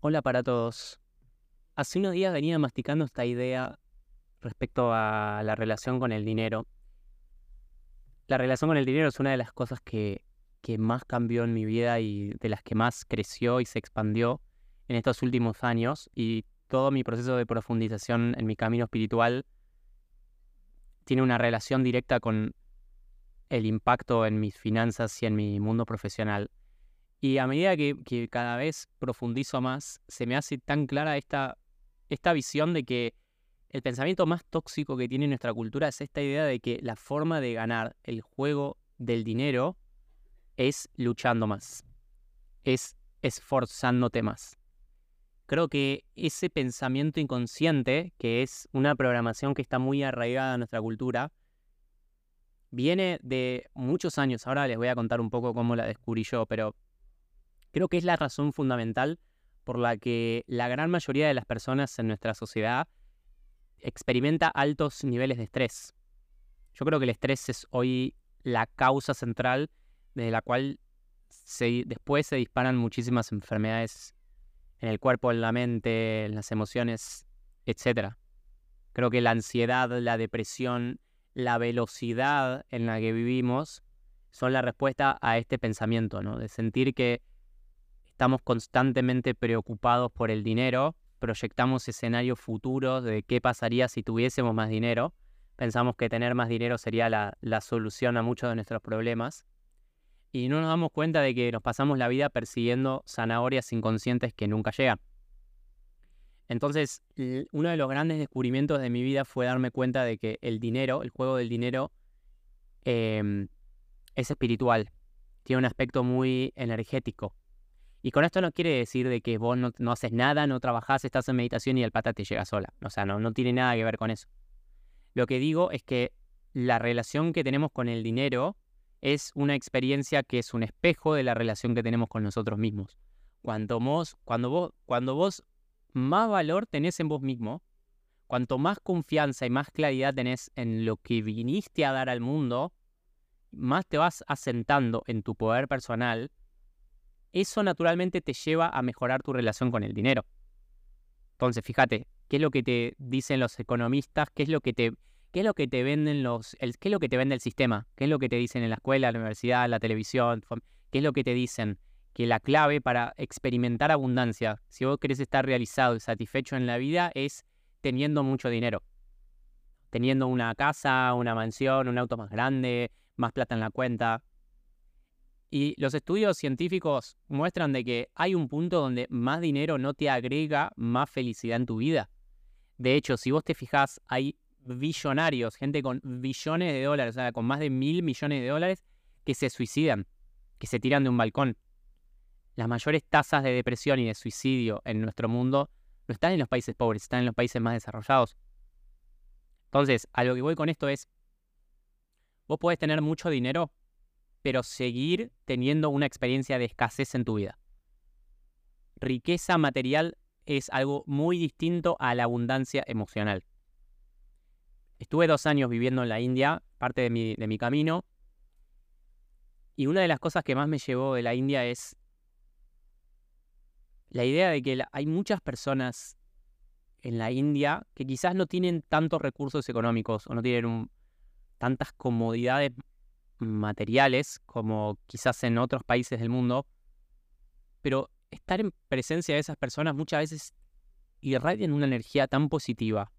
Hola para todos. Hace unos días venía masticando esta idea respecto a la relación con el dinero. La relación con el dinero es una de las cosas que, que más cambió en mi vida y de las que más creció y se expandió en estos últimos años. Y todo mi proceso de profundización en mi camino espiritual tiene una relación directa con el impacto en mis finanzas y en mi mundo profesional. Y a medida que, cada vez profundizo más, se me hace tan clara esta, esta visión de que el pensamiento más tóxico que tiene nuestra cultura es esta idea de que la forma de ganar el juego del dinero es luchando más, es esforzándote más. Creo que ese pensamiento inconsciente, que es una programación que está muy arraigada en nuestra cultura, viene de muchos años. Ahora les voy a contar un poco cómo la descubrí yo, pero Creo que es la razón fundamental por la que la gran mayoría de las personas en nuestra sociedad experimenta altos niveles de estrés. Yo creo que el estrés es hoy la causa central desde la cual después se disparan muchísimas enfermedades en el cuerpo, en la mente, en las emociones, etc. Creo que la ansiedad, la depresión, la velocidad en la que vivimos son la respuesta a este pensamiento, ¿no? De sentir que estamos constantemente preocupados por el dinero, proyectamos escenarios futuros de qué pasaría si tuviésemos más dinero, pensamos que tener más dinero sería la, solución a muchos de nuestros problemas y no nos damos cuenta de que nos pasamos la vida persiguiendo zanahorias inconscientes que nunca llegan. Entonces, uno de los grandes descubrimientos de mi vida fue darme cuenta de que el dinero, el juego del dinero, em, es espiritual, tiene un aspecto muy energético. Y con esto no quiere decir de que vos no, haces nada, no trabajás, estás en meditación y el pata te llega sola. O sea, no, no tiene nada que ver con eso. Lo que digo es que la relación que tenemos con el dinero es una experiencia que es un espejo de la relación que tenemos con nosotros mismos. Cuanto vos, cuando vos, cuando vos más valor tenés en vos mismo, cuanto más confianza y más claridad tenés en lo que viniste a dar al mundo, más te vas asentando en tu poder personal eso naturalmente te lleva a mejorar tu relación con el dinero. Entonces, fíjate, ¿qué es lo que te dicen los economistas? ¿Qué es lo que te, qué es lo que te venden los, qué es lo que te vende el sistema? ¿Qué es lo que te dicen en la escuela, la universidad, la televisión? ¿Qué es lo que te dicen? Que la clave para experimentar abundancia, si vos querés estar realizado y satisfecho en la vida, es teniendo mucho dinero. Teniendo una casa, una mansión, un auto más grande, más plata en la cuenta. Y los estudios científicos muestran de que hay un punto donde más dinero no te agrega más felicidad en tu vida. De hecho, si vos te fijás, hay billonarios, gente con billones de dólares, o sea, con más de mil millones de dólares, que se suicidan, que se tiran de un balcón. Las mayores tasas de depresión y de suicidio en nuestro mundo no están en los países pobres, están en los países más desarrollados. Entonces, a lo que voy con esto es, vos podés tener mucho dinero, pero seguir teniendo una experiencia de escasez en tu vida. Riqueza material es algo muy distinto a la abundancia emocional. Estuve dos años viviendo en la India, parte de mi, de mi camino, y una de las cosas que más me llevó de la India es la idea de que hay muchas personas en la India que quizás no tienen tantos recursos económicos o no tienen tantas comodidades materiales como quizás en otros países del mundo, pero estar en presencia de esas personas muchas veces irradian una energía tan positiva,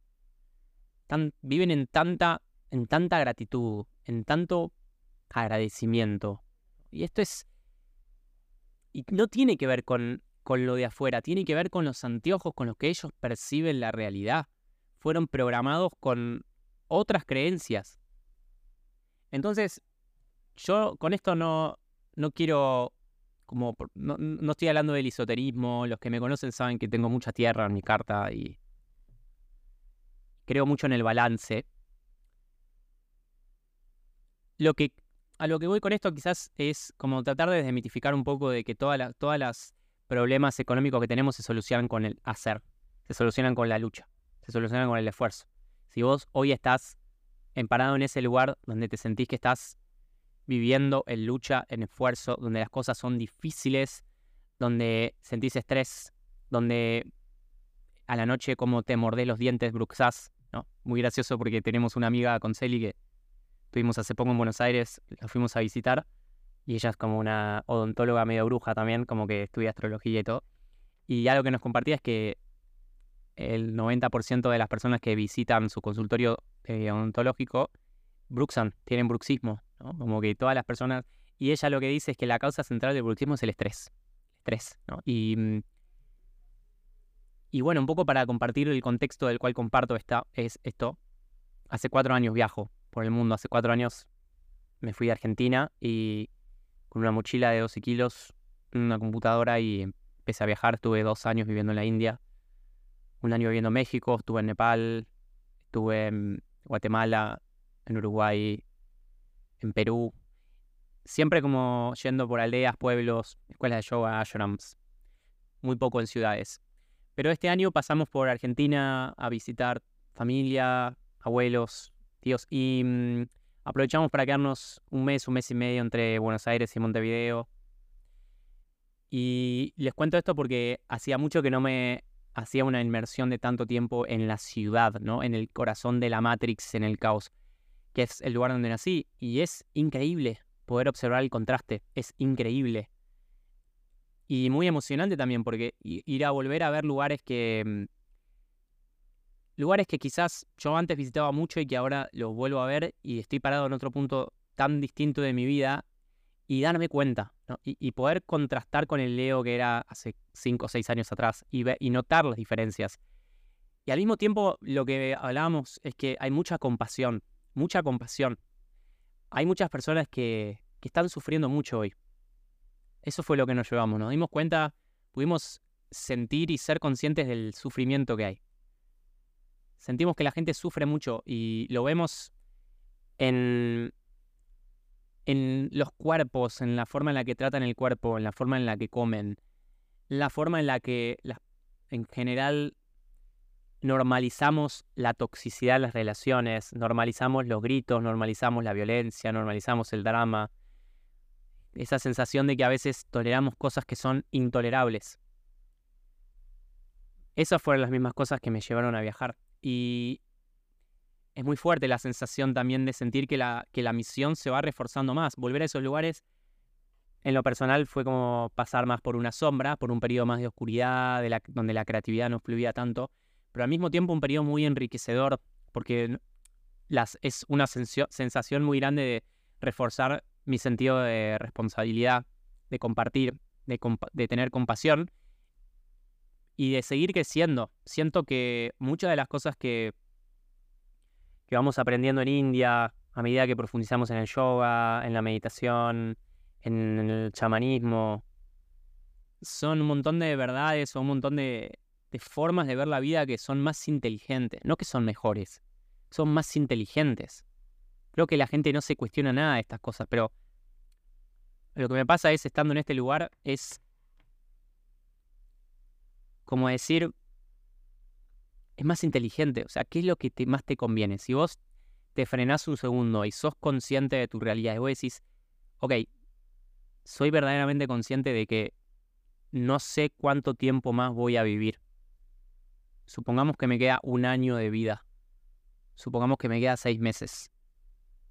tan, viven en tanta, en tanta gratitud, en tanto agradecimiento. Y esto es... Y no tiene que ver con, con lo de afuera, tiene que ver con los anteojos con los que ellos perciben la realidad. Fueron programados con otras creencias. Entonces, yo con esto no, no quiero, como, no, no estoy hablando del esoterismo, los que me conocen saben que tengo mucha tierra en mi carta y creo mucho en el balance. Lo que, a lo que voy con esto quizás es como tratar de desmitificar un poco de que todas las todas las problemas económicos que tenemos se solucionan con el hacer, se solucionan con la lucha, se solucionan con el esfuerzo. Si vos hoy estás emparado en ese lugar donde te sentís que estás viviendo en lucha, en esfuerzo, donde las cosas son difíciles, donde sentís estrés, donde a la noche como te mordés los dientes bruxás, ¿no? Muy gracioso porque tenemos una amiga con Celi que tuvimos hace poco en Buenos Aires, la fuimos a visitar y ella es como una odontóloga medio bruja también, como que estudia astrología y todo. Y algo que nos compartía es que el 90% de las personas que visitan su consultorio eh, odontológico bruxan, tienen bruxismo, ¿no? Como que todas las personas... Y ella lo que dice es que la causa central del bruxismo es el estrés. Estrés. Y, mm, y bueno, un poco para compartir el contexto del cual comparto esta, es esto. Hace cuatro años viajo por el mundo. Hace cuatro años me fui a Argentina y con una mochila de 12 kilos, una computadora y empecé a viajar. Estuve dos años viviendo en la India, un año viviendo en México, estuve en Nepal, estuve en Guatemala, en Uruguay, en Perú. Siempre como yendo por aldeas, pueblos, escuelas de yoga, ashrams. Muy poco en ciudades. Pero este año pasamos por Argentina a visitar familia, abuelos, tíos y mm, aprovechamos para quedarnos un mes, un mes y medio entre Buenos Aires y Montevideo. Y les cuento esto porque hacía mucho que no me hacía una inmersión de tanto tiempo en la ciudad, ¿no? En el corazón de la Matrix, en el caos, que es el lugar donde nací. Y es increíble poder observar el contraste, es increíble. Y muy emocionante también, porque ir a volver a ver lugares que. Mm, lugares que quizás yo antes visitaba mucho y que ahora los vuelvo a ver y estoy parado en otro punto tan distinto de mi vida y darme cuenta y, poder contrastar con el Leo que era hace 5 o 6 años atrás y, y notar las diferencias. Y al mismo tiempo lo que hablábamos es que hay mucha compasión, mucha compasión. Hay muchas personas que, que están sufriendo mucho hoy. Eso fue lo que nos llevamos, nos dimos cuenta, pudimos sentir y ser conscientes del sufrimiento que hay. Sentimos que la gente sufre mucho y lo vemos en, en los cuerpos, en la forma en la que tratan el cuerpo, en la forma en la que comen, la forma en la que en general normalizamos la toxicidad de las relaciones, normalizamos los gritos, normalizamos la violencia, normalizamos el drama, esa sensación de que a veces toleramos cosas que son intolerables. Esas fueron las mismas cosas que me llevaron a viajar. Y es muy fuerte la sensación también de sentir que la, que la misión se va reforzando más. Volver a esos lugares, en lo personal, fue como pasar más por una sombra, por un periodo más de oscuridad, de donde la creatividad no fluía tanto, pero al mismo tiempo un periodo muy enriquecedor, porque las, es una sensación muy grande de reforzar mi sentido de responsabilidad, de compartir, de, tener compasión y de seguir creciendo. Siento que muchas de las cosas que, que vamos aprendiendo en India, a medida que profundizamos en el yoga, en la meditación, en el chamanismo, son un montón de verdades, son un montón de, de formas de ver la vida que son más inteligentes, no que son mejores, son más inteligentes. Creo que la gente no se cuestiona nada de estas cosas, pero lo que me pasa es, estando en este lugar, es como decir, es más inteligente. O sea, ¿qué es lo que más te conviene? Si vos te frenás un segundo y sos consciente de tu realidad y vos decís, ok, soy verdaderamente consciente de que no sé cuánto tiempo más voy a vivir. Supongamos que me queda un año de vida. Supongamos que me queda seis meses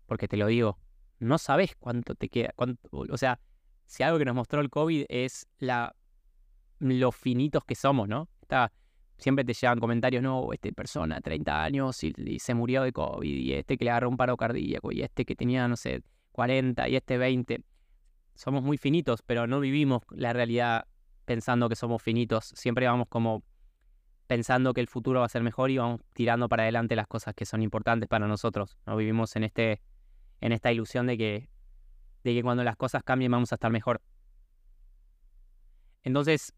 porque te lo digo, no sabes cuánto te queda. o sea, si algo que nos mostró el COVID es la, lo finitos que somos, ¿no? Está, siempre te llegan comentarios, no, esta persona, 30 años y, se murió de COVID, y este que le agarró un paro cardíaco, y este que tenía, no sé, 40, y este 20. Somos muy finitos, pero no vivimos la realidad pensando que somos finitos. Siempre vamos como pensando que el futuro va a ser mejor y vamos tirando para adelante las cosas que son importantes para nosotros. No vivimos en este en esta ilusión de que, de que cuando las cosas cambien vamos a estar mejor. Entonces,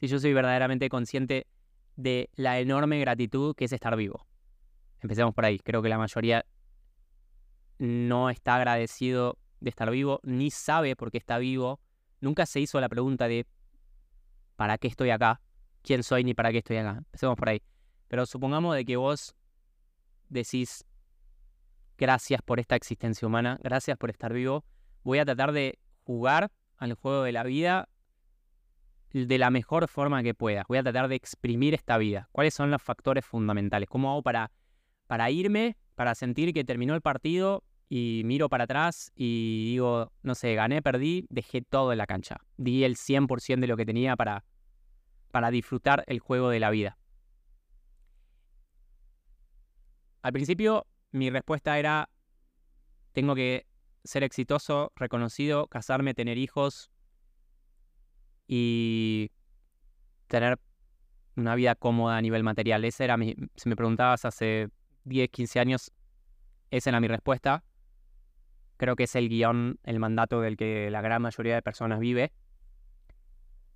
si yo soy verdaderamente consciente de la enorme gratitud que es estar vivo. Empecemos por ahí. Creo que la mayoría no está agradecido de estar vivo, ni sabe por qué está vivo. Nunca se hizo la pregunta de ¿para qué estoy acá? ¿Quién soy ni para qué estoy acá? Empecemos por ahí. Pero supongamos de que vos decís, gracias por esta existencia humana, gracias por estar vivo, voy a tratar de jugar al juego de la vida de la mejor forma que pueda. Voy a tratar de exprimir esta vida. ¿Cuáles son los factores fundamentales? ¿Cómo hago para, para irme, para sentir que terminó el partido y miro para atrás y digo, no sé, gané, perdí, dejé todo en la cancha. Di el 100% de lo que tenía para, para disfrutar el juego de la vida. Al principio mi respuesta era, tengo que ser exitoso, reconocido, casarme, tener hijos y tener una vida cómoda a nivel material. Esa era mi, si me preguntabas hace 10, 15 años, esa era mi respuesta creo que es el guion, el mandato del que la gran mayoría de personas vive.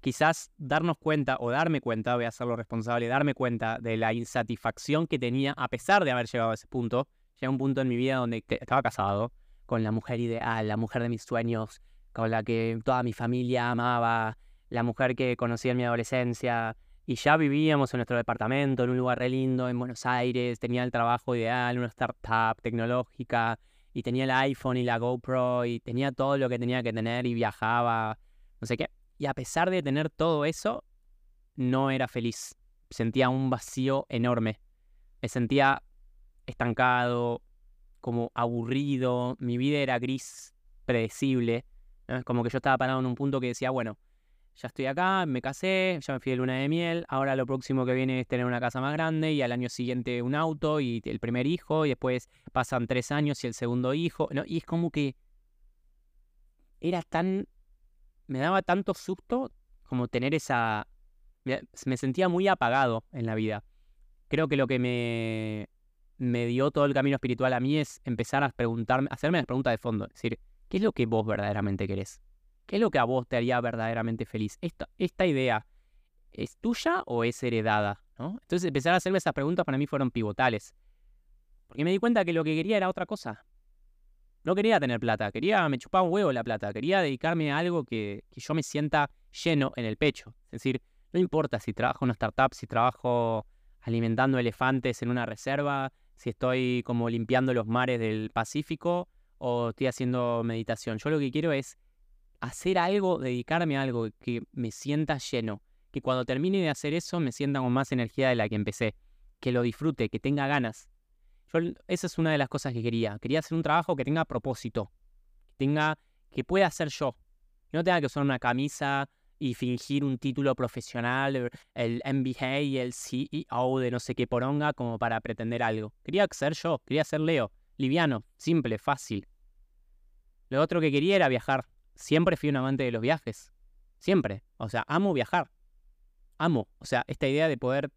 Quizás darnos cuenta o darme cuenta, voy a hacerlo responsable, darme cuenta de la insatisfacción que tenía a pesar de haber llegado a ese punto. Llegué a un punto en mi vida donde estaba casado con la mujer ideal, la mujer de mis sueños, con la que toda mi familia amaba, la mujer que conocí en mi adolescencia, y ya vivíamos en nuestro departamento, en un lugar re lindo, en Buenos Aires, tenía el trabajo ideal, una startup tecnológica, y tenía el iPhone y la GoPro y tenía todo lo que tenía que tener y viajaba, no sé qué. Y a pesar de tener todo eso, no era feliz. Sentía un vacío enorme. Me sentía estancado, como aburrido. Mi vida era gris, predecible. Como que yo estaba parado en un punto que decía, bueno, ya estoy acá, me casé, ya me fui de luna de miel, ahora lo próximo que viene es tener una casa más grande y al año siguiente un auto y el primer hijo y después pasan tres años y el segundo hijo, ¿no? Y es como que era tan, me daba tanto susto como tener esa, me sentía muy apagado en la vida. Creo que lo que me, me dio todo el camino espiritual a mí es empezar a preguntarme, hacerme las preguntas de fondo, es decir, ¿qué es lo que vos verdaderamente querés? ¿Qué es lo que a vos te haría verdaderamente feliz? ¿Esta, idea es tuya o es heredada? ¿no? Entonces empezar a hacerme esas preguntas para mí fueron pivotales. Porque me di cuenta que lo que quería era otra cosa. No quería tener plata, quería, me chupaba un huevo la plata, quería dedicarme a algo que, que yo me sienta lleno en el pecho. Es decir, no importa si trabajo en una startup, si trabajo alimentando elefantes en una reserva, si estoy como limpiando los mares del Pacífico o estoy haciendo meditación. Yo lo que quiero es hacer algo, dedicarme a algo que me sienta lleno, que cuando termine de hacer eso me sienta con más energía de la que empecé, que lo disfrute, que tenga ganas. Yo, esa es una de las cosas que quería. Quería hacer un trabajo que tenga propósito, que tenga, que pueda hacer yo, que no tenga que usar una camisa y fingir un título profesional, el MBA y el CEO de no sé qué poronga como para pretender algo. Quería ser yo, quería ser Leo, liviano, simple, fácil. Lo otro que quería era viajar, siempre fui un amante de los viajes. Siempre. O sea, amo viajar. Amo. O sea, esta idea de poder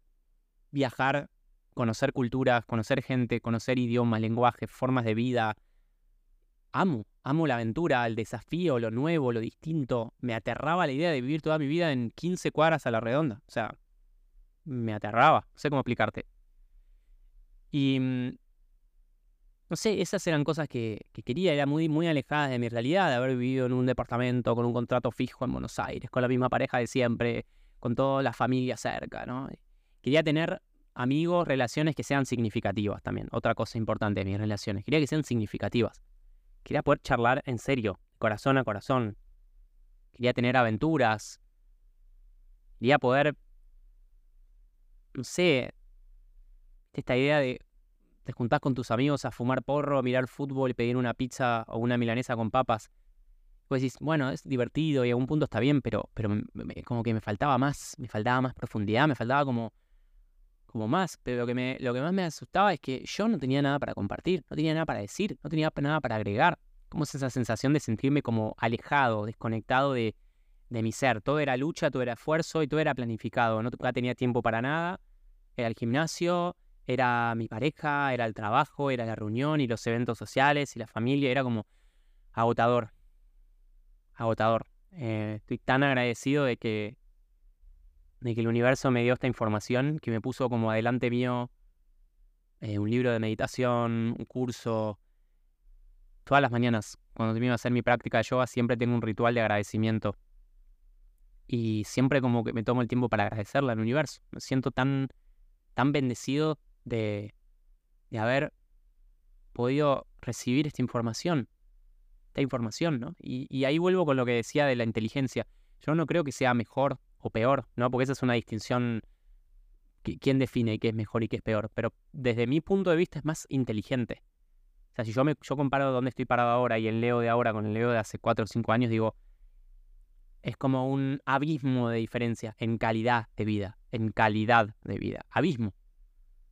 viajar, conocer culturas, conocer gente, conocer idiomas, lenguajes, formas de vida. Amo. Amo la aventura, el desafío, lo nuevo, lo distinto. Me aterraba la idea de vivir toda mi vida en 15 cuadras a la redonda. O sea, me aterraba. No sé cómo explicarte. Y mm, no sé, esas eran cosas que, quería, era muy, muy alejadas de mi realidad, de haber vivido en un departamento con un contrato fijo en Buenos Aires, con la misma pareja de siempre, con toda la familia cerca, ¿no? Quería tener amigos, relaciones que sean significativas también. Otra cosa importante de mis relaciones, quería que sean significativas. Quería poder charlar en serio, corazón a corazón. Quería tener aventuras. Quería poder, no sé, esta idea de te juntás con tus amigos a fumar porro, a mirar fútbol, pedir una pizza o una milanesa con papas. Pues decís, bueno, es divertido y a un punto está bien, pero, pero como que me faltaba más, me faltaba más profundidad, me faltaba como, como más. Pero lo que, me, lo que más me asustaba es que yo no tenía nada para compartir, no tenía nada para decir, no tenía nada para agregar. Como es esa sensación de sentirme como alejado, desconectado de, de mi ser. Todo era lucha, todo era esfuerzo y todo era planificado. No tenía tiempo para nada. Era el gimnasio, era mi pareja, era el trabajo, era la reunión y los eventos sociales y la familia, era como agotador, agotador. Eh, estoy tan agradecido de que, de que el universo me dio esta información, que me puso como adelante mío eh, un libro de meditación, un curso. Todas las mañanas, cuando termino de hacer mi práctica de yoga, siempre tengo un ritual de agradecimiento. Y siempre como que me tomo el tiempo para agradecerle al universo. Me siento tan, tan bendecido de, haber podido recibir esta información, esta información, ¿no? Y, ahí vuelvo con lo que decía de la inteligencia. Yo no creo que sea mejor o peor, ¿no? Porque esa es una distinción. ¿Quién define qué es mejor y qué es peor? Pero desde mi punto de vista es más inteligente. O sea, si yo, me, yo comparo dónde estoy parado ahora y el Leo de ahora con el Leo de hace 4 o 5 años, digo, es como un abismo de diferencia en calidad de vida, en calidad de vida. Abismo.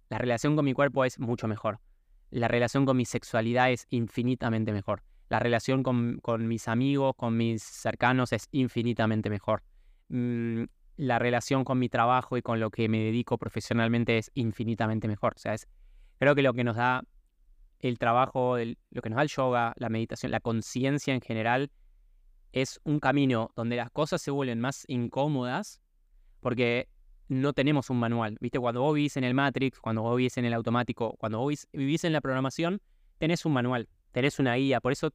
La relación con mi cuerpo es mucho mejor. La relación con mi sexualidad es infinitamente mejor. La relación con, mis amigos, con mis cercanos es infinitamente mejor. Mm, la relación con mi trabajo y con lo que me dedico profesionalmente es infinitamente mejor. O sea, es, creo que lo que nos da el trabajo, lo que nos da el yoga, la meditación, la conciencia en general, es un camino donde las cosas se vuelven más incómodas porque no tenemos un manual. ¿Viste? Cuando vos vivís en el Matrix, cuando vos vivís en el automático, cuando vos vivís en la programación, tenés un manual, tenés una guía. Por eso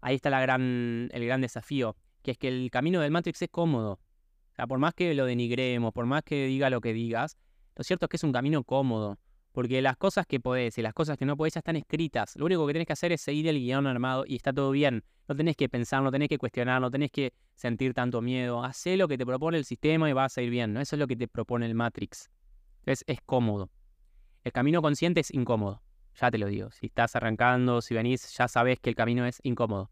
ahí está gran, el gran desafío, que es que el camino del Matrix es cómodo. O sea, por más que lo denigremos, por más que diga lo que digas, lo cierto es que es un camino cómodo. Porque las cosas que podés y las cosas que no podés ya están escritas. Lo único que tenés que hacer es seguir el guion armado y está todo bien. No tenés que pensar, no tenés que cuestionar, no tenés que sentir tanto miedo. Hacé lo que te propone el sistema y vas a ir bien. ¿no? Eso es lo que te propone el Matrix. Entonces es cómodo. El camino consciente es incómodo. Ya te lo digo. Si estás arrancando, si venís, ya sabes que el camino es incómodo.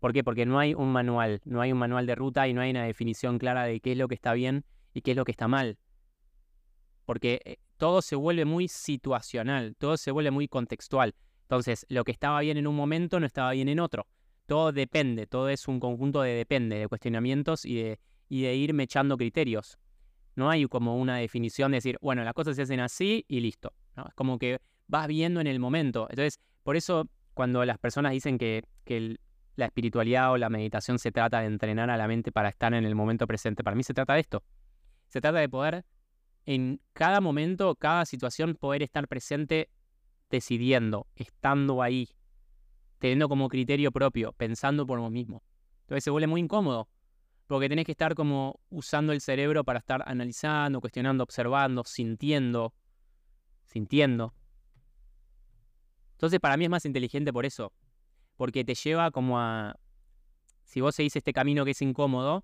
¿Por qué? Porque no hay un manual, no hay un manual de ruta y no hay una definición clara de qué es lo que está bien y qué es lo que está mal. Porque eh, todo se vuelve muy situacional, todo se vuelve muy contextual. Entonces, lo que estaba bien en un momento no estaba bien en otro. Todo depende, todo es un conjunto de depende, de cuestionamientos y de, y de ir mechando criterios. No hay como una definición de decir, bueno, las cosas se hacen así y listo. Es como que vas viendo en el momento. Entonces, por eso cuando las personas dicen que, que la espiritualidad o la meditación se trata de entrenar a la mente para estar en el momento presente, para mí se trata de esto. Se trata de poder en cada momento, cada situación, poder estar presente decidiendo, estando ahí, teniendo como criterio propio, pensando por vos mismo. Entonces se vuelve muy incómodo, porque tenés que estar como usando el cerebro para estar analizando, cuestionando, observando, sintiendo, sintiendo. Entonces para mí es más inteligente por eso, porque te lleva como a, si vos seguís este camino que es incómodo,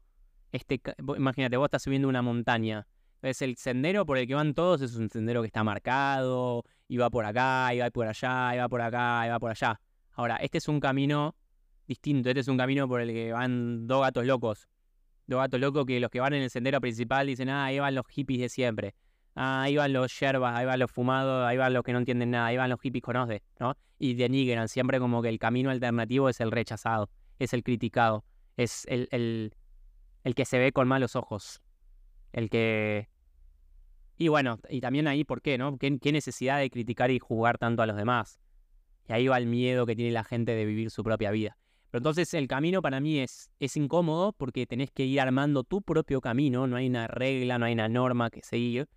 este, imagínate, vos estás subiendo una montaña es el sendero por el que van todos, es un sendero que está marcado, y va por acá, y va por allá, y va por acá, y va por allá. Ahora, este es un camino distinto, este es un camino por el que van dos gatos locos. Dos gatos locos que los que van en el sendero principal dicen, ah, ahí van los hippies de siempre. Ah, ahí van los yerbas, ahí van los fumados, ahí van los que no entienden nada, ahí van los hippies conoce, ¿no? Y denigran siempre como que el camino alternativo es el rechazado, es el criticado, es el, el, el que se ve con malos ojos, el que y bueno, y también ahí, ¿por qué, no? ¿Qué, necesidad de criticar y jugar tanto a los demás? Y ahí va el miedo que tiene la gente de vivir su propia vida. Pero entonces el camino para mí es, es incómodo porque tenés que ir armando tu propio camino, no hay una regla, no hay una norma que seguir.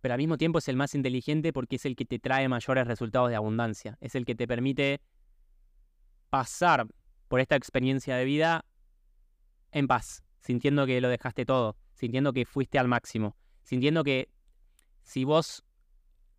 Pero al mismo tiempo es el más inteligente porque es el que te trae mayores resultados de abundancia. Es el que te permite pasar por esta experiencia de vida en paz, sintiendo que lo dejaste todo, sintiendo que fuiste al máximo, sintiendo que si vos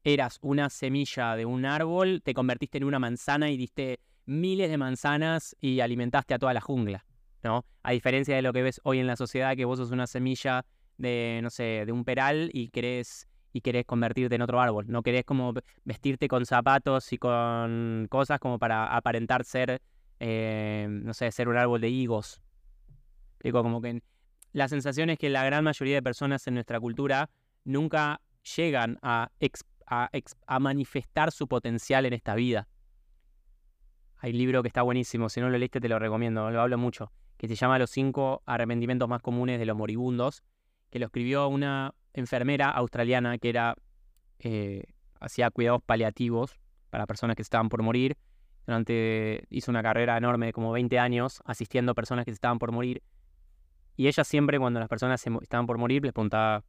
eras una semilla de un árbol, te convertiste en una manzana y diste miles de manzanas y alimentaste a toda la jungla, ¿no? A diferencia de lo que ves hoy en la sociedad, que vos sos una semilla de, no sé, de un peral y querés, y querés convertirte en otro árbol. No querés como vestirte con zapatos y con cosas como para aparentar ser, eh, no sé, ser un árbol de higos. Digo, como que la sensación es que la gran mayoría de personas en nuestra cultura nunca llegan a, manifestar su potencial en esta vida. Hay un libro que está buenísimo, si no lo leíste te lo recomiendo, lo hablo mucho, que se llama Los cinco arrepentimientos más comunes de los moribundos, que lo escribió una enfermera australiana que era eh, hacía cuidados paliativos para personas que estaban por morir. Durante, hizo una carrera enorme de como 20 años asistiendo a personas que estaban por morir y ella siempre, cuando las personas estaban por morir, les preguntaba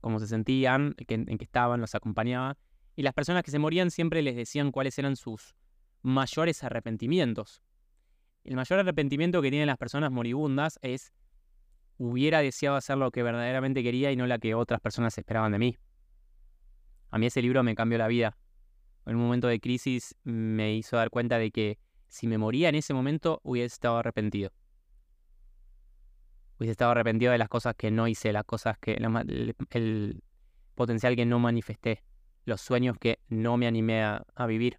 cómo se sentían, en, qué estaban, los acompañaba. Y las personas que se morían siempre les decían cuáles eran sus mayores arrepentimientos. El mayor arrepentimiento que tienen las personas moribundas es hubiera deseado hacer lo que verdaderamente quería y no la que otras personas esperaban de mí. A mí ese libro me cambió la vida. En un momento de crisis me hizo dar cuenta de que si me moría en ese momento hubiese estado arrepentido hubiese estado arrepentido de las cosas que no hice, las cosas que, el, potencial que no manifesté, los sueños que no me animé a, a vivir.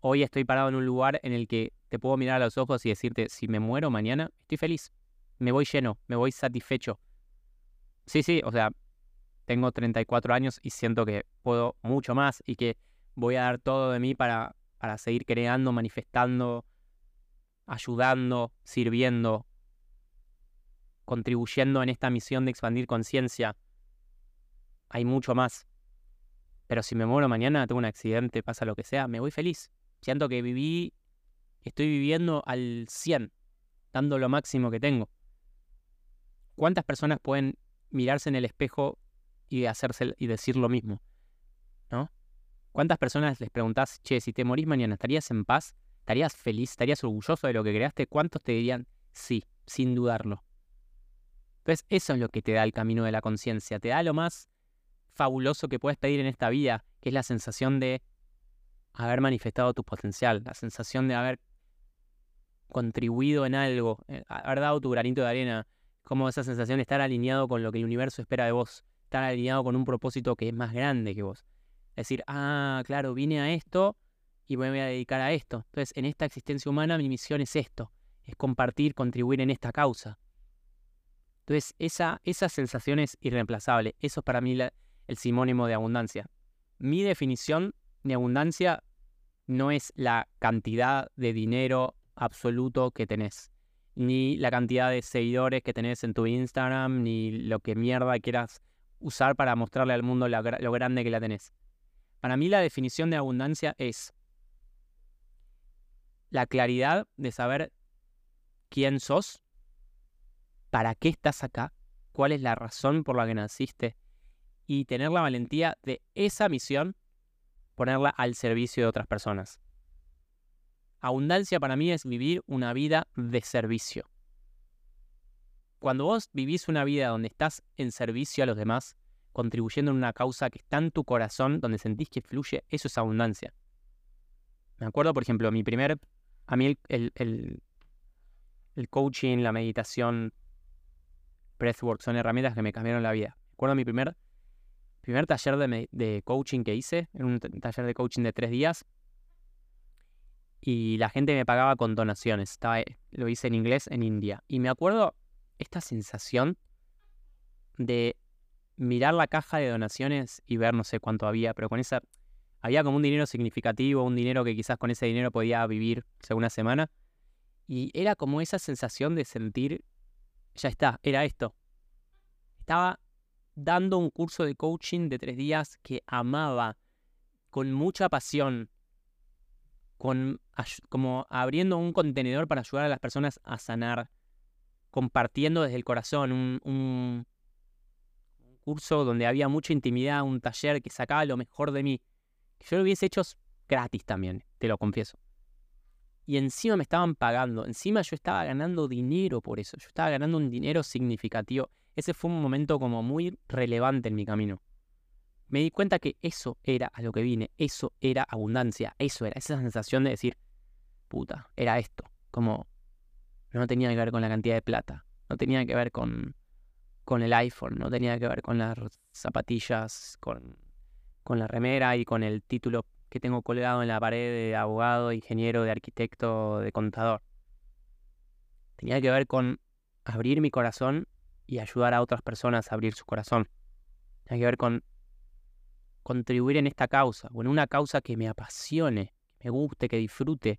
Hoy estoy parado en un lugar en el que te puedo mirar a los ojos y decirte, si me muero mañana, estoy feliz, me voy lleno, me voy satisfecho. Sí, sí, o sea, tengo 34 años y siento que puedo mucho más y que voy a dar todo de mí para, para seguir creando, manifestando, ayudando, sirviendo, contribuyendo en esta misión de expandir conciencia. Hay mucho más. Pero si me muero mañana, tengo un accidente, pasa lo que sea, me voy feliz. Siento que viví, estoy viviendo al 100, dando lo máximo que tengo. ¿Cuántas personas pueden mirarse en el espejo y hacerse y decir lo mismo? ¿No? ¿Cuántas personas les preguntás, che, si te morís mañana, ¿estarías en paz? ¿Estarías feliz? ¿Estarías orgulloso de lo que creaste? ¿Cuántos te dirían sí, sin dudarlo? Entonces, eso es lo que te da el camino de la conciencia. Te da lo más fabuloso que puedes pedir en esta vida, que es la sensación de haber manifestado tu potencial, la sensación de haber contribuido en algo, eh, haber dado tu granito de arena, como esa sensación de estar alineado con lo que el universo espera de vos, estar alineado con un propósito que es más grande que vos. Decir, ah, claro, vine a esto y me voy a dedicar a esto. Entonces, en esta existencia humana mi misión es esto, es compartir, contribuir en esta causa. Entonces, esa, sensación es irreemplazable. Eso es para mí el sinónimo de abundancia. Mi definición de abundancia no es la cantidad de dinero absoluto que tenés, ni la cantidad de seguidores que tenés en tu Instagram, ni lo que mierda quieras usar para mostrarle al mundo lo grande que la tenés. Para mí la definición de abundancia es la claridad de saber quién sos, para qué estás acá, cuál es la razón por la que naciste y tener la valentía de esa misión ponerla al servicio de otras personas. Abundancia para mí es vivir una vida de servicio. Cuando vos vivís una vida donde estás en servicio a los demás, contribuyendo en una causa que está en tu corazón, donde sentís que fluye, eso es abundancia. Me acuerdo, por ejemplo, mi primer, a mí el, el, el coaching, la meditación, breathwork son herramientas que me cambiaron la vida. Recuerdo mi primer, primer taller de, coaching que hice, en un taller de coaching de tres días, y la gente me pagaba con donaciones. Estaba, lo hice en inglés en India. Y me acuerdo esta sensación de mirar la caja de donaciones y ver no sé cuánto había, pero con esa había como un dinero significativo, un dinero que quizás con ese dinero podía vivir una semana. Y era como esa sensación de sentir ya está, era esto. Estaba dando un curso de coaching de tres días que amaba con mucha pasión, con, como abriendo un contenedor para ayudar a las personas a sanar, compartiendo desde el corazón un, curso donde había mucha intimidad, un taller que sacaba lo mejor de mí. Que yo lo hubiese hecho gratis también, te lo confieso y encima me estaban pagando, encima yo estaba ganando dinero por eso, yo estaba ganando un dinero significativo. Ese fue un momento como muy relevante en mi camino. Me di cuenta que eso era a lo que vine, eso era abundancia, eso era esa sensación de decir, puta, era esto, como no tenía que ver con la cantidad de plata, no tenía que ver con, con el iPhone, no tenía que ver con las zapatillas, con, con la remera y con el título que tengo colgado en la pared de abogado, ingeniero, de arquitecto, de contador. Tenía que ver con abrir mi corazón y ayudar a otras personas a abrir su corazón. Tenía que ver con contribuir en esta causa, o en una causa que me apasione, que me guste, que disfrute,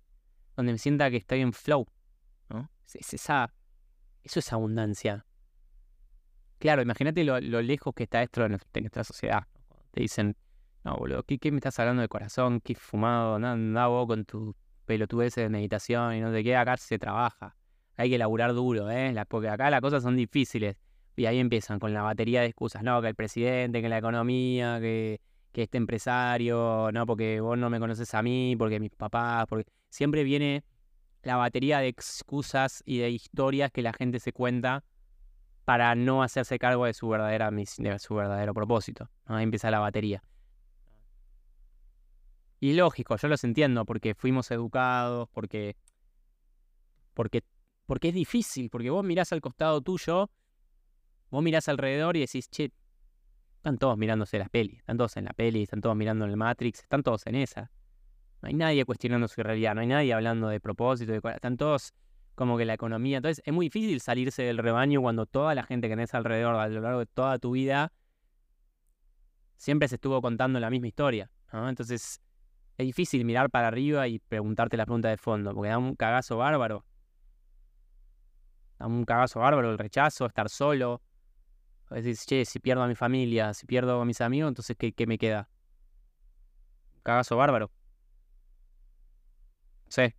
donde me sienta que estoy en flow. ¿no? Es, esa, eso es abundancia. Claro, imagínate lo, lejos que está esto de nuestra sociedad. Te dicen, no, boludo, ¿qué, me estás hablando de corazón? ¿Qué fumado? Nada, vos con tu pelotudeces de meditación y no sé qué. Acá se trabaja. Hay que laburar duro, ¿eh? porque acá las cosas son difíciles. Y ahí empiezan con la batería de excusas. No, que el presidente, que la economía, que, que este empresario, no, porque vos no me conoces a mí, porque mis papás, porque siempre viene la batería de excusas y de historias que la gente se cuenta para no hacerse cargo de su verdadera de su verdadero propósito. Ahí empieza la batería. Y lógico, yo los entiendo, porque fuimos educados, porque, porque Porque es difícil, porque vos mirás al costado tuyo, vos mirás alrededor y decís, che, están todos mirándose las pelis, están todos en la peli, están todos mirando en el Matrix, están todos en esa. No hay nadie cuestionando su realidad, no hay nadie hablando de propósito, de están todos como que la economía. Entonces es muy difícil salirse del rebaño cuando toda la gente que tenés alrededor a lo largo de toda tu vida siempre se estuvo contando la misma historia. Entonces es difícil mirar para arriba y preguntarte la pregunta de fondo, porque da un cagazo bárbaro. Da un cagazo bárbaro el rechazo, estar solo. Decís, che, si pierdo a mi familia, si pierdo a mis amigos, entonces ¿qué, qué me queda? Cagazo bárbaro. Sí.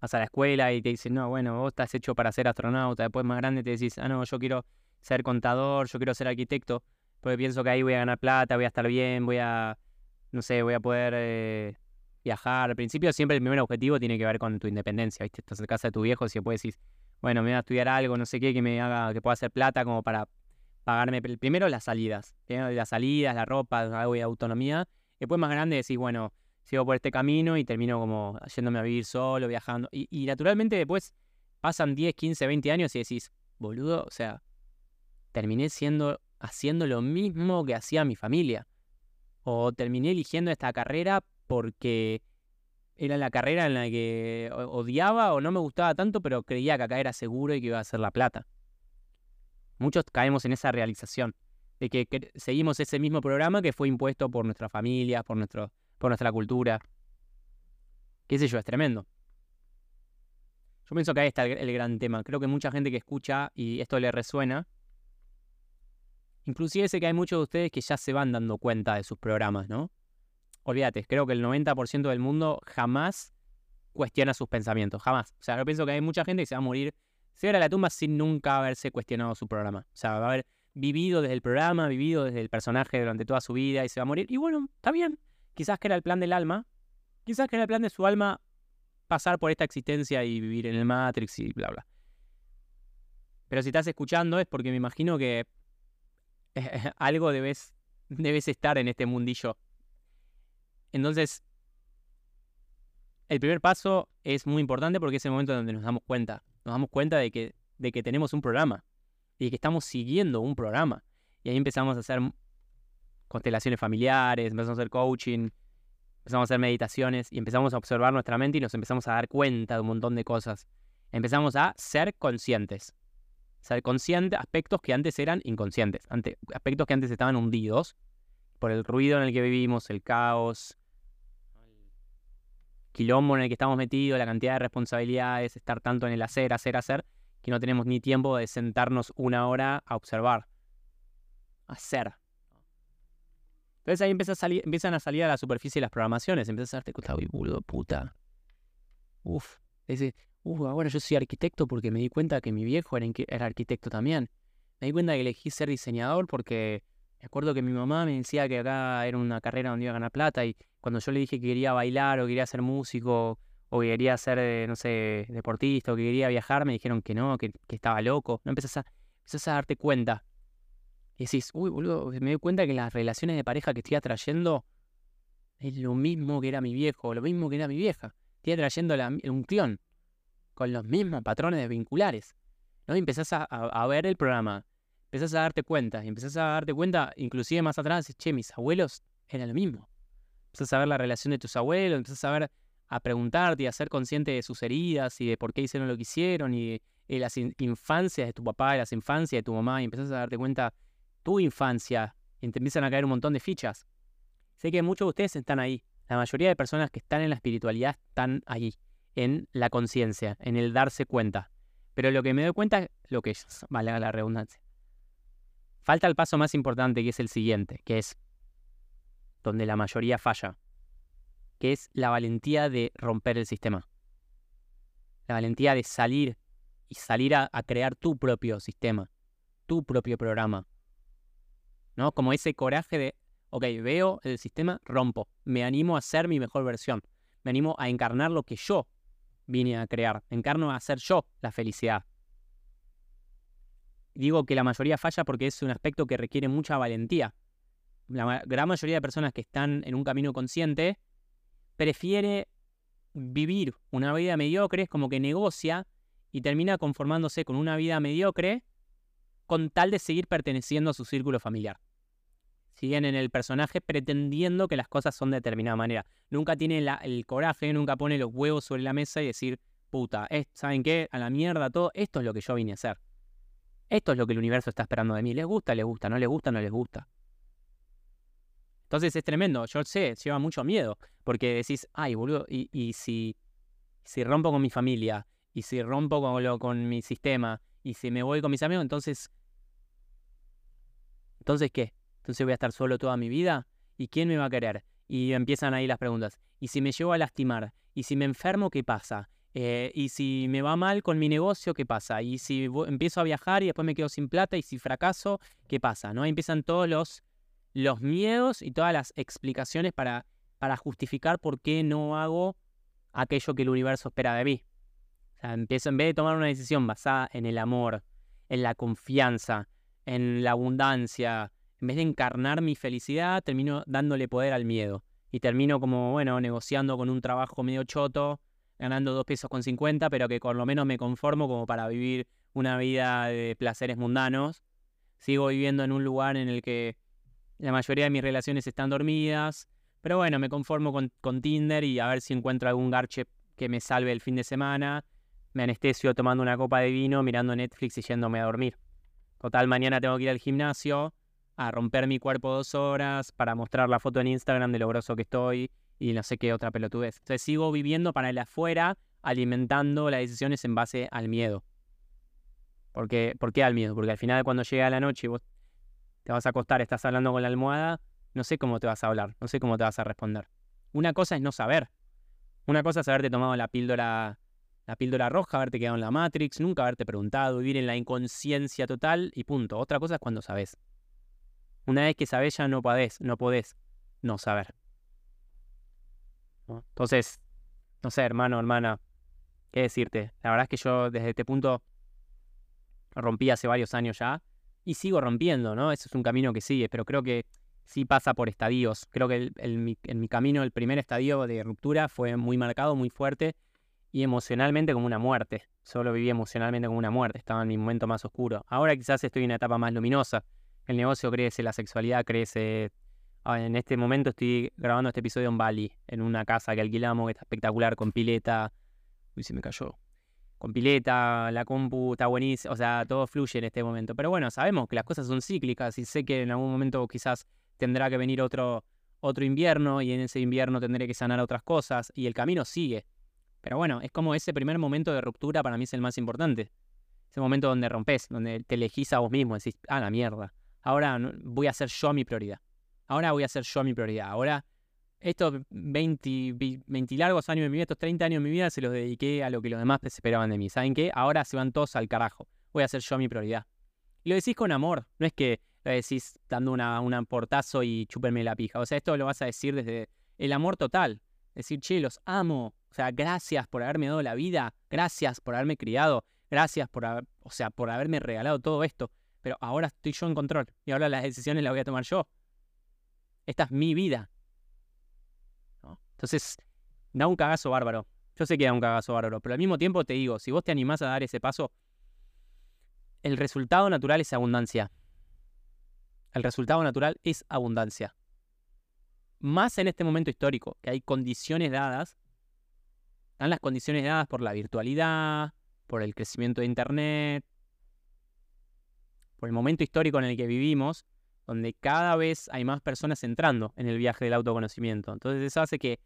Vas a la escuela y te dicen, no, bueno, vos estás hecho para ser astronauta. Después más grande te decís, ah, no, yo quiero ser contador, yo quiero ser arquitecto, porque pienso que ahí voy a ganar plata, voy a estar bien, voy a no sé, voy a poder eh, viajar. Al principio siempre el primer objetivo tiene que ver con tu independencia, ¿viste? Estás en casa de tu viejo, si puedes decir, bueno, me voy a estudiar algo, no sé qué, que me haga, que pueda hacer plata como para pagarme primero las salidas, las salidas, la ropa, algo de autonomía. Después más grande decís, bueno, sigo por este camino y termino como yéndome a vivir solo, viajando. Y, y naturalmente después pasan 10, 15, 20 años y decís, boludo, o sea, terminé siendo, haciendo lo mismo que hacía mi familia o terminé eligiendo esta carrera porque era la carrera en la que odiaba o no me gustaba tanto, pero creía que acá era seguro y que iba a ser la plata. Muchos caemos en esa realización de que, seguimos ese mismo programa que fue impuesto por nuestra familia, por, nuestro, por nuestra cultura. Qué sé yo, es tremendo. Yo pienso que ahí está el gran tema. Creo que mucha gente que escucha y esto le resuena, Inclusive sé que hay muchos de ustedes que ya se van dando cuenta de sus programas, ¿no? Olvídate, creo que el 90% del mundo jamás cuestiona sus pensamientos, jamás. O sea, yo pienso que hay mucha gente que se va a morir, se va a la tumba sin nunca haberse cuestionado su programa. O sea, va a haber vivido desde el programa, vivido desde el personaje durante toda su vida y se va a morir. Y bueno, está bien. Quizás que era el plan del alma, quizás que era el plan de su alma pasar por esta existencia y vivir en el Matrix y bla, bla. Pero si estás escuchando es porque me imagino que algo debes, debes estar en este mundillo. Entonces, el primer paso es muy importante porque es el momento donde nos damos cuenta. Nos damos cuenta de que, de que tenemos un programa y que estamos siguiendo un programa. Y ahí empezamos a hacer constelaciones familiares, empezamos a hacer coaching, empezamos a hacer meditaciones y empezamos a observar nuestra mente y nos empezamos a dar cuenta de un montón de cosas. Empezamos a ser conscientes ser consciente, aspectos que antes eran inconscientes, aspectos que antes estaban hundidos por el ruido en el que vivimos, el caos, el quilombo en el que estamos metidos, la cantidad de responsabilidades, estar tanto en el hacer, hacer, hacer, que no tenemos ni tiempo de sentarnos una hora a observar. Hacer. Entonces ahí empieza a salir, empiezan a salir a la superficie las programaciones, empiezas a darte cuenta, uy, puta. Uf, ese, uh, ahora yo soy arquitecto porque me di cuenta que mi viejo era, arquitecto también. Me di cuenta que elegí ser diseñador porque me acuerdo que mi mamá me decía que acá era una carrera donde iba a ganar plata y cuando yo le dije que quería bailar o quería ser músico o que quería ser, eh, no sé, deportista o que quería viajar, me dijeron que no, que, estaba loco. No empezás a, a darte cuenta. Y decís, uy, boludo, me doy cuenta que las relaciones de pareja que estoy atrayendo es lo mismo que era mi viejo, lo mismo que era mi vieja. Estoy atrayendo un clon con los mismos patrones vinculares. ¿no? Y empezás a, ver el programa, empezás a darte cuenta, y empezás a darte cuenta, inclusive más atrás, che, mis abuelos eran lo mismo. Empezás a ver la relación de tus abuelos, empezás a ver, a preguntarte y a ser consciente de sus heridas y de por qué hicieron lo que hicieron y, de las infancias de tu papá y las infancias de tu mamá y empezás a darte cuenta tu infancia y te empiezan a caer un montón de fichas. Sé que muchos de ustedes están ahí. La mayoría de personas que están en la espiritualidad están ahí en la conciencia, en el darse cuenta. Pero lo que me doy cuenta, lo que es, vale la redundancia, falta el paso más importante que es el siguiente, que es donde la mayoría falla, que es la valentía de romper el sistema. La valentía de salir y salir a, crear tu propio sistema, tu propio programa. ¿No? Como ese coraje de, ok, veo el sistema, rompo, me animo a ser mi mejor versión, me animo a encarnar lo que yo vine a crear. Encarno a ser yo la felicidad. Digo que la mayoría falla porque es un aspecto que requiere mucha valentía. La gran mayoría de personas que están en un camino consciente prefiere vivir una vida mediocre, es como que negocia y termina conformándose con una vida mediocre con tal de seguir perteneciendo a su círculo familiar. Siguen en el personaje pretendiendo que las cosas son de determinada manera. Nunca tiene el coraje, nunca pone los huevos sobre la mesa y decir, puta, ¿saben qué? A la mierda todo, esto es lo que yo vine a hacer. Esto es lo que el universo está esperando de mí. ¿Les gusta? ¿Les gusta? ¿No les gusta? ¿No les gusta? Entonces es tremendo. Yo sé, lleva mucho miedo. Porque decís, ay, boludo, y, y si, si rompo con mi familia, y si rompo con, lo, con mi sistema, y si me voy con mis amigos, entonces. ¿Entonces qué? ¿Entonces voy a estar solo toda mi vida? ¿Y quién me va a querer? Y empiezan ahí las preguntas. ¿Y si me llevo a lastimar? ¿Y si me enfermo, qué pasa? Eh, y si me va mal con mi negocio, ¿qué pasa? Y si empiezo a viajar y después me quedo sin plata y si fracaso, ¿qué pasa? ¿No? Ahí empiezan todos los, los miedos y todas las explicaciones para, para justificar por qué no hago aquello que el universo espera de mí. O sea, empiezo en vez de tomar una decisión basada en el amor, en la confianza, en la abundancia, en vez de encarnar mi felicidad, termino dándole poder al miedo. Y termino como, bueno, negociando con un trabajo medio choto, ganando dos pesos con 50, pero que por lo menos me conformo como para vivir una vida de placeres mundanos. Sigo viviendo en un lugar en el que la mayoría de mis relaciones están dormidas, pero bueno, me conformo con, Tinder y a ver si encuentro algún garche que me salve el fin de semana. Me anestesio tomando una copa de vino, mirando Netflix y yéndome a dormir. Total, mañana tengo que ir al gimnasio a romper mi cuerpo dos horas para mostrar la foto en Instagram de lo grosso que estoy y no sé qué otra pelotudez. Entonces sigo viviendo para el afuera, alimentando las decisiones en base al miedo. ¿Por qué al miedo? Porque al final cuando llega la noche y vos te vas a acostar, estás hablando con la almohada, no sé cómo te vas a hablar, no sé cómo te vas a responder. Una cosa es no saber. Una cosa es haberte tomado la píldora, la píldora roja, haberte quedado en la Matrix, nunca haberte preguntado, vivir en la inconsciencia total y punto. Otra cosa es cuando sabes. Una vez que sabes ya no podés, no podés no saber. Entonces, no sé, hermano, hermana, ¿qué decirte? La verdad es que yo desde este punto rompí hace varios años ya y sigo rompiendo, ¿no? Eso es un camino que sigue, pero creo que sí pasa por estadios. Creo que en mi camino el primer estadio de ruptura fue muy marcado, muy fuerte y emocionalmente como una muerte. Solo viví emocionalmente como una muerte, estaba en mi momento más oscuro. Ahora quizás estoy en una etapa más luminosa. El negocio crece, la sexualidad crece, Ah, en este momento estoy grabando este episodio en Bali, en una casa que alquilamos, que está espectacular, con pileta. Uy, se me cayó. Con pileta, la compu está buenísima, o sea, todo fluye en este momento. Pero bueno, sabemos que las cosas son cíclicas y sé que en algún momento quizás tendrá que venir otro, otro invierno y en ese invierno tendré que sanar otras cosas y el camino sigue. Pero bueno, es como ese primer momento de ruptura para mí es el más importante. Ese momento donde rompes, donde te elegís a vos mismo, decís, ah, la mierda. Ahora voy a ser yo mi prioridad. Ahora voy a ser yo mi prioridad. Ahora, estos 20, 20 largos años de mi vida, estos 30 años de mi vida, se los dediqué a lo que los demás esperaban de mí. ¿Saben qué? Ahora se van todos al carajo. Voy a ser yo mi prioridad. Y lo decís con amor. No es que lo decís dando una, un portazo y chúpenme la pija. O sea, esto lo vas a decir desde el amor total. Decir, che, los amo. O sea, gracias por haberme dado la vida. Gracias por haberme criado. Gracias por, o sea, por haberme regalado todo esto. Pero ahora estoy yo en control. Y ahora las decisiones las voy a tomar yo. Esta es mi vida. Entonces, da un cagazo bárbaro. Yo sé que da un cagazo bárbaro, pero al mismo tiempo te digo, si vos te animás a dar ese paso, el resultado natural es abundancia. El resultado natural es abundancia. Más en este momento histórico, que hay condiciones dadas, están las condiciones dadas por la virtualidad, por el crecimiento de Internet, por el momento histórico en el que vivimos, donde cada vez hay más personas entrando en el viaje del autoconocimiento. Entonces eso hace que,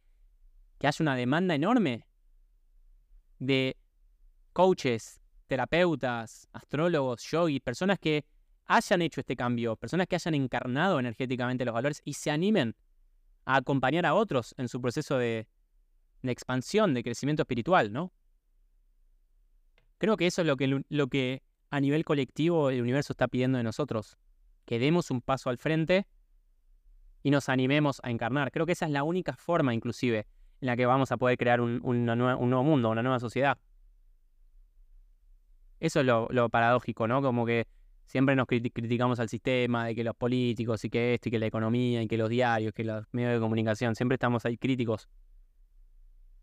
que haya una demanda enorme de coaches, terapeutas, astrólogos, yogis, personas que hayan hecho este cambio, personas que hayan encarnado energéticamente los valores y se animen a acompañar a otros en su proceso de, de expansión, de crecimiento espiritual, ¿no? Creo que eso es lo que, lo que a nivel colectivo el universo está pidiendo de nosotros que demos un paso al frente y nos animemos a encarnar. Creo que esa es la única forma, inclusive, en la que vamos a poder crear un, nuevo mundo, una nueva sociedad. Eso es lo, paradójico, ¿no? Como que siempre nos criticamos al sistema, de que los políticos y que esto y que la economía y que los diarios, que los medios de comunicación, siempre estamos ahí críticos.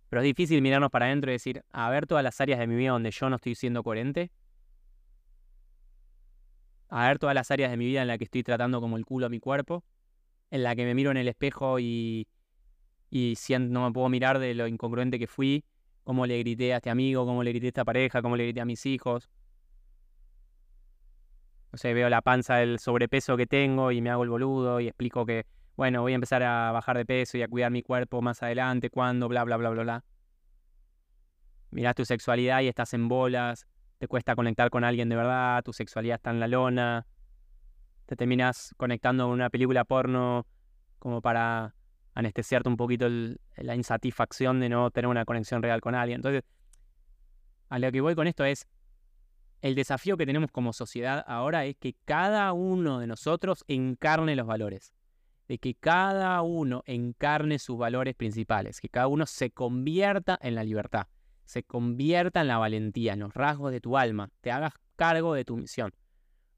Pero es difícil mirarnos para adentro y decir, a ver todas las áreas de mi vida donde yo no estoy siendo coherente. A ver todas las áreas de mi vida en las que estoy tratando como el culo a mi cuerpo. En la que me miro en el espejo y, y no me puedo mirar de lo incongruente que fui. Cómo le grité a este amigo, cómo le grité a esta pareja, cómo le grité a mis hijos. No sé, veo la panza del sobrepeso que tengo y me hago el boludo y explico que bueno, voy a empezar a bajar de peso y a cuidar mi cuerpo más adelante, cuando, bla, bla, bla, bla, bla. Mirás tu sexualidad y estás en bolas, te cuesta conectar con alguien de verdad, tu sexualidad está en la lona, te terminas conectando con una película porno como para anestesiarte un poquito la insatisfacción de no tener una conexión real con alguien. Entonces, a lo que voy con esto es, el desafío que tenemos como sociedad ahora es que cada uno de nosotros encarne los valores de que cada uno encarne sus valores principales, que cada uno se convierta en la libertad, se convierta en la valentía, en los rasgos de tu alma, te hagas cargo de tu misión.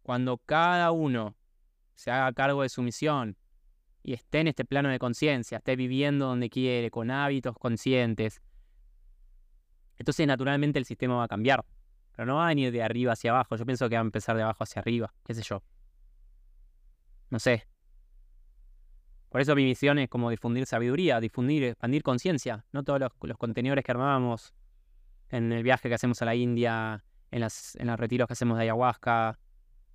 Cuando cada uno se haga cargo de su misión y esté en este plano de conciencia, esté viviendo donde quiere, con hábitos conscientes, entonces naturalmente el sistema va a cambiar. Pero no va a venir de arriba hacia abajo. Yo pienso que va a empezar de abajo hacia arriba, qué sé yo. No sé, por eso mi misión es como difundir sabiduría, difundir, expandir conciencia, no todos los, contenedores que armábamos en el viaje que hacemos a la India, en, las, los retiros que hacemos de ayahuasca,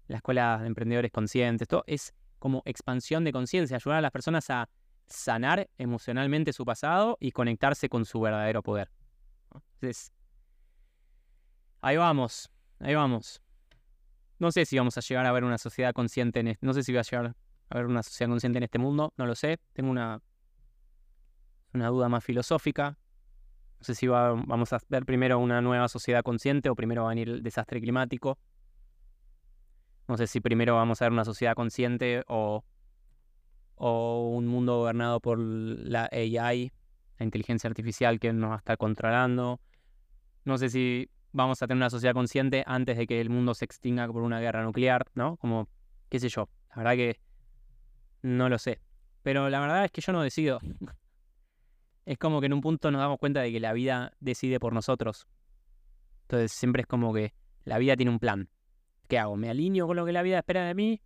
la escuela de emprendedores conscientes, todo es como expansión de conciencia, ayudar a las personas a sanar emocionalmente su pasado y conectarse con su verdadero poder. Ahí vamos, ahí vamos. No sé si vamos a llegar a ver una sociedad consciente en no sé si va a llegar haber una sociedad consciente en este mundo, no lo sé. Tengo una duda más filosófica. No sé si vamos a ver primero una nueva sociedad consciente o primero va a venir el desastre climático. No sé si primero vamos a ver una sociedad consciente o, o un mundo gobernado por la AI, la inteligencia artificial que nos va a estar controlando. No sé si vamos a tener una sociedad consciente antes de que el mundo se extinga por una guerra nuclear, ¿no? Como, qué sé yo. La verdad que no lo sé. Pero la verdad es que yo no decido. es como que en un punto nos damos cuenta de que la vida decide por nosotros. Entonces siempre es como que la vida tiene un plan. ¿Qué hago? ¿Me alineo con lo que la vida espera de mí?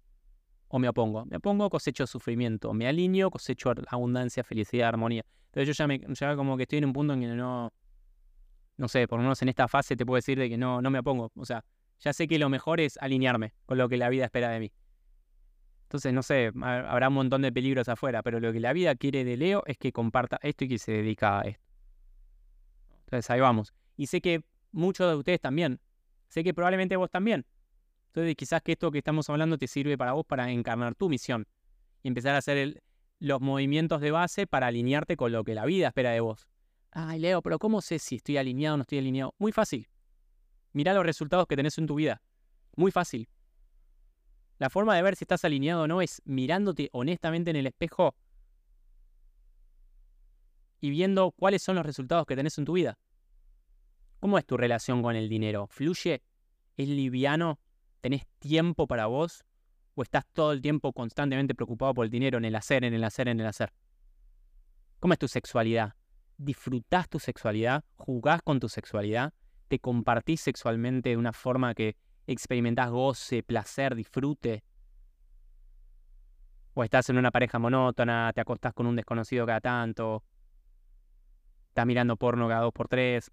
¿O me opongo? Me opongo, cosecho sufrimiento. Me alineo, cosecho abundancia, felicidad, armonía. Entonces yo ya, me, ya como que estoy en un punto en que no... No sé, por lo menos en esta fase te puedo decir de que no, no me opongo. O sea, ya sé que lo mejor es alinearme con lo que la vida espera de mí. Entonces, no sé, habrá un montón de peligros afuera, pero lo que la vida quiere de Leo es que comparta esto y que se dedica a esto. Entonces, ahí vamos. Y sé que muchos de ustedes también. Sé que probablemente vos también. Entonces, quizás que esto que estamos hablando te sirve para vos para encarnar tu misión y empezar a hacer los movimientos de base para alinearte con lo que la vida espera de vos. Ay, Leo, pero ¿cómo sé si estoy alineado o no estoy alineado? Muy fácil. Mirá los resultados que tenés en tu vida. Muy fácil. La forma de ver si estás alineado o no es mirándote honestamente en el espejo y viendo cuáles son los resultados que tenés en tu vida. ¿Cómo es tu relación con el dinero? ¿Fluye? ¿Es liviano? ¿Tenés tiempo para vos? ¿O estás todo el tiempo constantemente preocupado por el dinero, en el hacer, en el hacer, en el hacer? ¿Cómo es tu sexualidad? ¿Disfrutás tu sexualidad? ¿Jugás con tu sexualidad? ¿Te compartís sexualmente de una forma que experimentás goce, placer, disfrute. O estás en una pareja monótona, te acostás con un desconocido cada tanto, estás mirando porno cada dos por tres.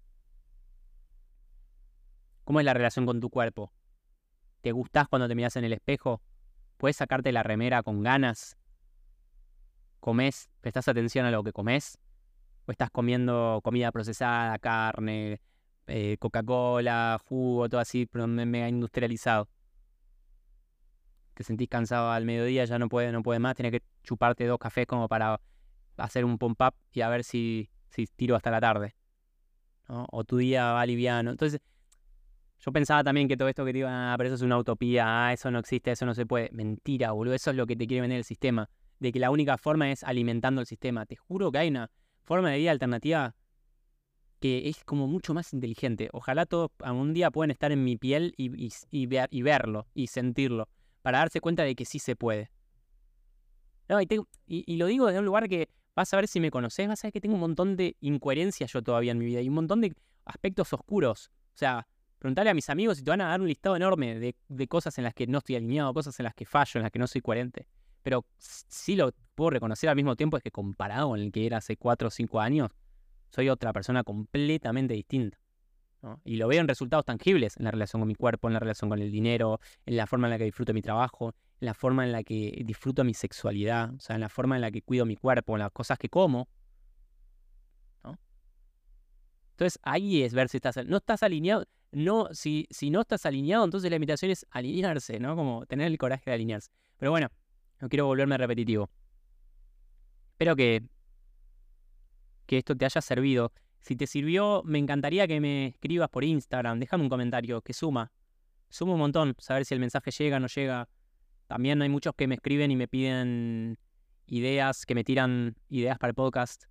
¿Cómo es la relación con tu cuerpo? ¿Te gustás cuando te miras en el espejo? ¿Puedes sacarte la remera con ganas? ¿Comés? ¿Prestás atención a lo que comes? ¿O estás comiendo comida procesada, carne, eh, Coca-Cola, jugo, todo así, mega industrializado. Te sentís cansado al mediodía, ya no puede, no puede más, tienes que chuparte dos cafés como para hacer un pump-up y a ver si, si tiro hasta la tarde. O tu día va liviano. Entonces, yo pensaba también que todo esto que te a, ah, pero eso es una utopía, ah, eso no existe, eso no se puede. Mentira, boludo, eso es lo que te quiere vender el sistema. De que la única forma es alimentando el sistema. Te juro que hay una forma de vida alternativa que es como mucho más inteligente. Ojalá todos algún día puedan estar en mi piel y, y, verlo y sentirlo, para darse cuenta de que sí se puede. y, lo digo desde un lugar que vas a ver si me conoces, vas a ver que tengo un montón de incoherencias yo todavía en mi vida y un montón de aspectos oscuros. O sea, preguntarle a mis amigos si te van a dar un listado enorme de, de, cosas en las que no estoy alineado, cosas en las que fallo, en las que no soy coherente. Pero sí lo puedo reconocer al mismo tiempo es que comparado con el que era hace cuatro o cinco años, soy otra persona completamente distinta. Y lo veo en resultados tangibles, en la relación con mi cuerpo, en la relación con el dinero, en la forma en la que disfruto mi trabajo, en la forma en la que disfruto mi sexualidad, o sea, en la forma en la que cuido mi cuerpo, en las cosas que como. Entonces ahí es ver si estás, no estás alineado, no, si, si no estás alineado, entonces la invitación es alinearse, ¿no? Como tener el coraje de alinearse. Pero bueno, no quiero volverme repetitivo. Espero que, que esto te haya servido. Si te sirvió, me encantaría que me escribas por Instagram, déjame un comentario, que suma. Suma un montón, saber si el mensaje llega o no llega. También hay muchos que me escriben y me piden ideas, que me tiran ideas para el podcast.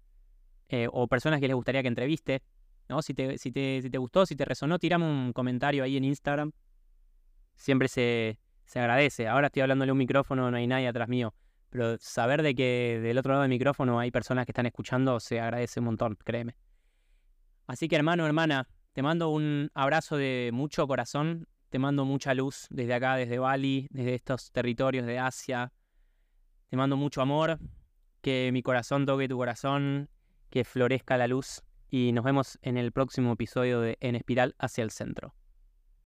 Eh, o personas que les gustaría que entreviste. ¿no? Si, te, si, te, si te gustó, si te resonó, tirame un comentario ahí en Instagram. Siempre se, se agradece. Ahora estoy hablándole a un micrófono, no hay nadie atrás mío. Pero saber de que del otro lado del micrófono hay personas que están escuchando se agradece un montón, créeme. Así que hermano, hermana, te mando un abrazo de mucho corazón, te mando mucha luz desde acá, desde Bali, desde estos territorios de Asia. Te mando mucho amor, que mi corazón toque tu corazón, que florezca la luz y nos vemos en el próximo episodio de En Espiral hacia el Centro.